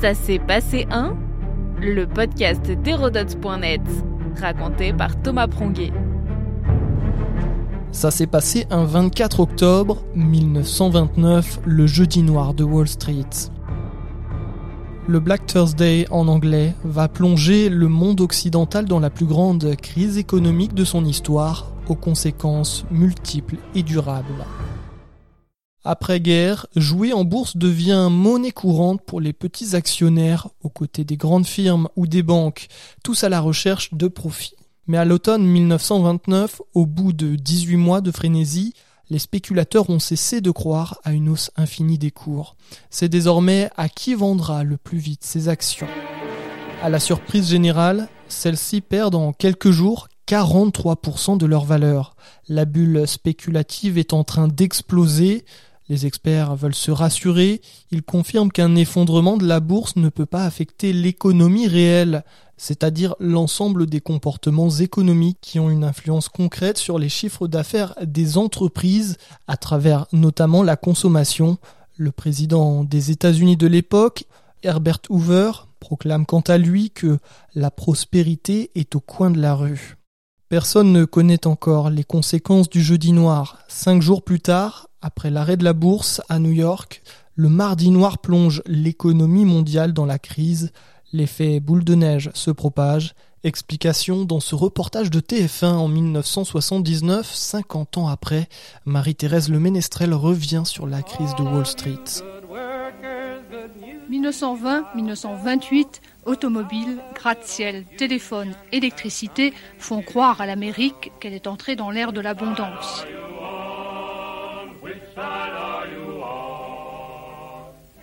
Ça s'est passé un Le podcast d'Hérodote.net, raconté par Thomas Pronguet. Ça s'est passé un 24 octobre 1929, le jeudi noir de Wall Street. Le Black Thursday en anglais va plonger le monde occidental dans la plus grande crise économique de son histoire, aux conséquences multiples et durables. Après-guerre, jouer en bourse devient monnaie courante pour les petits actionnaires aux côtés des grandes firmes ou des banques, tous à la recherche de profits. Mais à l'automne 1929, au bout de 18 mois de frénésie, les spéculateurs ont cessé de croire à une hausse infinie des cours. C'est désormais à qui vendra le plus vite ses actions. À la surprise générale, celles-ci perdent en quelques jours 43% de leur valeur. La bulle spéculative est en train d'exploser, les experts veulent se rassurer, ils confirment qu'un effondrement de la bourse ne peut pas affecter l'économie réelle, c'est-à-dire l'ensemble des comportements économiques qui ont une influence concrète sur les chiffres d'affaires des entreprises à travers notamment la consommation. Le président des États-Unis de l'époque, Herbert Hoover, proclame quant à lui que la prospérité est au coin de la rue. Personne ne connaît encore les conséquences du jeudi noir. Cinq jours plus tard, après l'arrêt de la bourse à New York, le mardi noir plonge l'économie mondiale dans la crise, l'effet boule de neige se propage. Explication dans ce reportage de TF1 en 1979, 50 ans après, Marie-Thérèse Le Ménestrel revient sur la crise de Wall Street. 1920-1928, automobiles, gratte-ciel, téléphone, électricité font croire à l'Amérique qu'elle est entrée dans l'ère de l'abondance.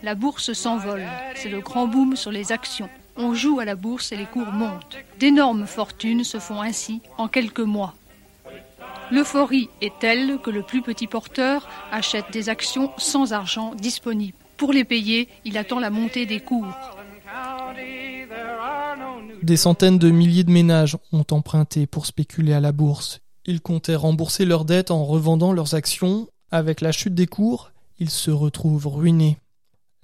La bourse s'envole. C'est le grand boom sur les actions. On joue à la bourse et les cours montent. D'énormes fortunes se font ainsi en quelques mois. L'euphorie est telle que le plus petit porteur achète des actions sans argent disponible. Pour les payer, il attend la montée des cours. Des centaines de milliers de ménages ont emprunté pour spéculer à la bourse. Ils comptaient rembourser leurs dettes en revendant leurs actions. Avec la chute des cours, ils se retrouvent ruinés.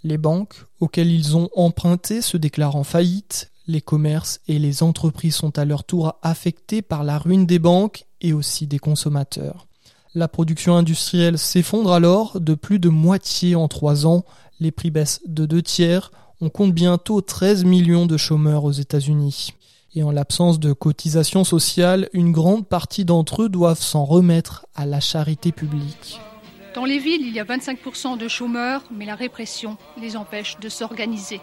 Les banques auxquelles ils ont emprunté se déclarent en faillite, les commerces et les entreprises sont à leur tour affectés par la ruine des banques et aussi des consommateurs. La production industrielle s'effondre alors de plus de moitié en trois ans, les prix baissent de deux tiers, on compte bientôt 13 millions de chômeurs aux États-Unis. Et en l'absence de cotisations sociales, une grande partie d'entre eux doivent s'en remettre à la charité publique. Dans les villes, il y a 25% de chômeurs, mais la répression les empêche de s'organiser.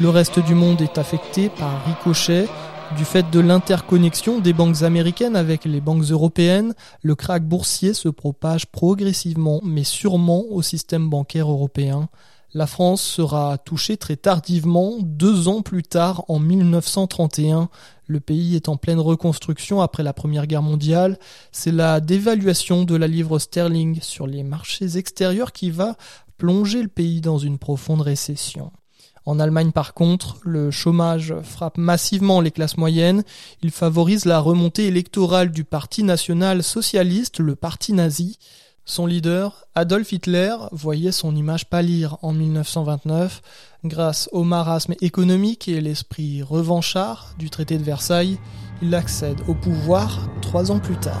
Le reste du monde est affecté par ricochet. Du fait de l'interconnexion des banques américaines avec les banques européennes, le krach boursier se propage progressivement mais sûrement au système bancaire européen. La France sera touchée très tardivement, deux ans plus tard, en 1931. Le pays est en pleine reconstruction après la Première Guerre mondiale. C'est la dévaluation de la livre sterling sur les marchés extérieurs qui va plonger le pays dans une profonde récession. En Allemagne, par contre, le chômage frappe massivement les classes moyennes. Il favorise la remontée électorale du Parti national socialiste, le Parti nazi. Son leader, Adolf Hitler, voyait son image pâlir en 1929 grâce au marasme économique et l'esprit revanchard du traité de Versailles. Il accède au pouvoir trois ans plus tard.